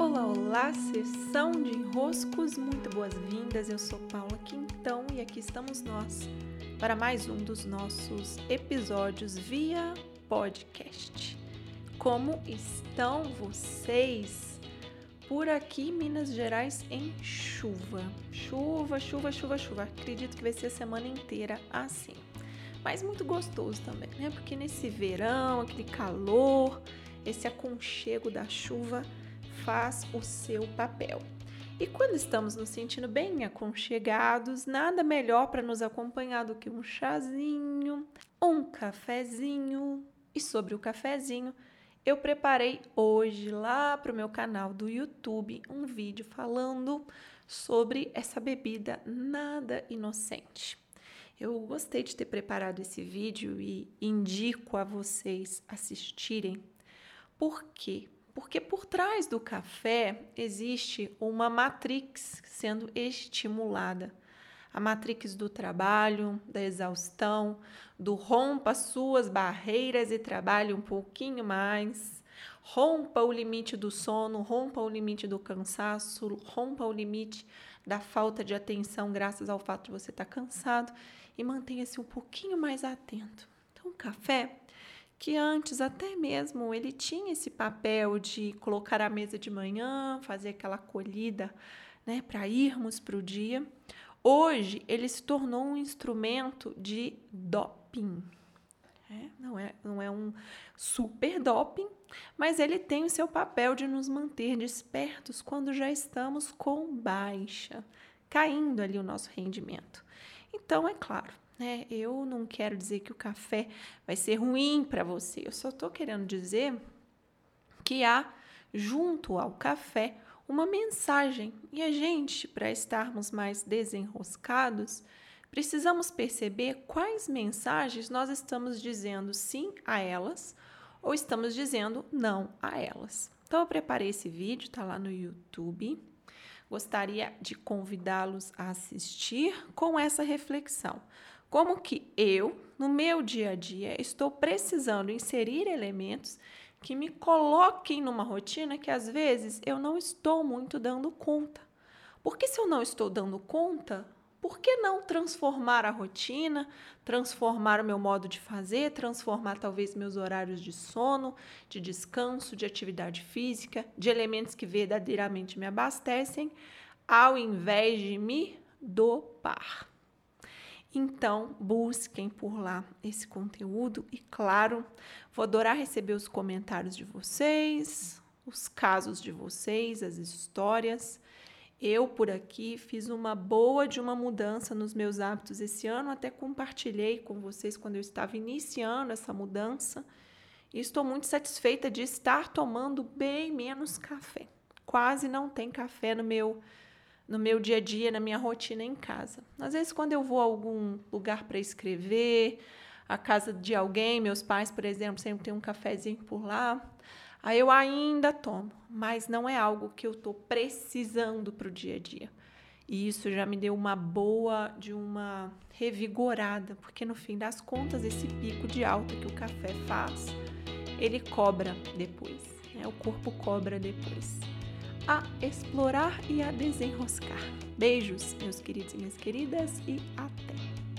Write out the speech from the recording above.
Olá, olá, sessão de enroscos, muito boas-vindas. Eu sou Paula Quintão e aqui estamos nós para mais um dos nossos episódios via podcast. Como estão vocês? Por aqui, Minas Gerais, em chuva. Chuva, chuva, chuva, chuva. Acredito que vai ser a semana inteira assim. Mas muito gostoso também, né? Porque nesse verão, aquele calor, esse aconchego da chuva faz o seu papel. E quando estamos nos sentindo bem aconchegados, nada melhor para nos acompanhar do que um chazinho, um cafezinho. E sobre o cafezinho, eu preparei hoje lá para o meu canal do YouTube um vídeo falando sobre essa bebida nada inocente. Eu gostei de ter preparado esse vídeo e indico a vocês assistirem. Por quê? Porque por trás do café existe uma matrix sendo estimulada. A matrix do trabalho, da exaustão, do rompa suas barreiras e trabalhe um pouquinho mais. Rompa o limite do sono, rompa o limite do cansaço, rompa o limite da falta de atenção graças ao fato de você estar cansado e mantenha-se um pouquinho mais atento. Então, o café que antes até mesmo ele tinha esse papel de colocar a mesa de manhã, fazer aquela acolhida, né, para irmos para o dia. Hoje ele se tornou um instrumento de doping. É, não, é, não é um super doping, mas ele tem o seu papel de nos manter despertos quando já estamos com baixa, caindo ali o nosso rendimento. Então, é claro, né? Eu não quero dizer que o café vai ser ruim para você. Eu só estou querendo dizer que há junto ao café uma mensagem. E a gente, para estarmos mais desenroscados, precisamos perceber quais mensagens nós estamos dizendo sim a elas ou estamos dizendo não a elas. Então eu preparei esse vídeo, está lá no YouTube. Gostaria de convidá-los a assistir com essa reflexão. Como que eu, no meu dia a dia, estou precisando inserir elementos que me coloquem numa rotina que às vezes eu não estou muito dando conta. Porque se eu não estou dando conta, por que não transformar a rotina, transformar o meu modo de fazer, transformar talvez meus horários de sono, de descanso, de atividade física, de elementos que verdadeiramente me abastecem, ao invés de me dopar? Então, busquem por lá esse conteúdo e, claro, vou adorar receber os comentários de vocês, os casos de vocês, as histórias. Eu, por aqui, fiz uma boa de uma mudança nos meus hábitos esse ano, até compartilhei com vocês quando eu estava iniciando essa mudança. E estou muito satisfeita de estar tomando bem menos café. Quase não tem café no meu no meu dia a dia, na minha rotina em casa. Às vezes, quando eu vou a algum lugar para escrever, a casa de alguém, meus pais, por exemplo, sempre tem um cafezinho por lá. Aí eu ainda tomo, mas não é algo que eu estou precisando para o dia a dia. E isso já me deu uma boa de uma revigorada, porque no fim das contas, esse pico de alta que o café faz, ele cobra depois. Né? O corpo cobra depois a explorar e a desenroscar. Beijos, meus queridos e minhas queridas, e até!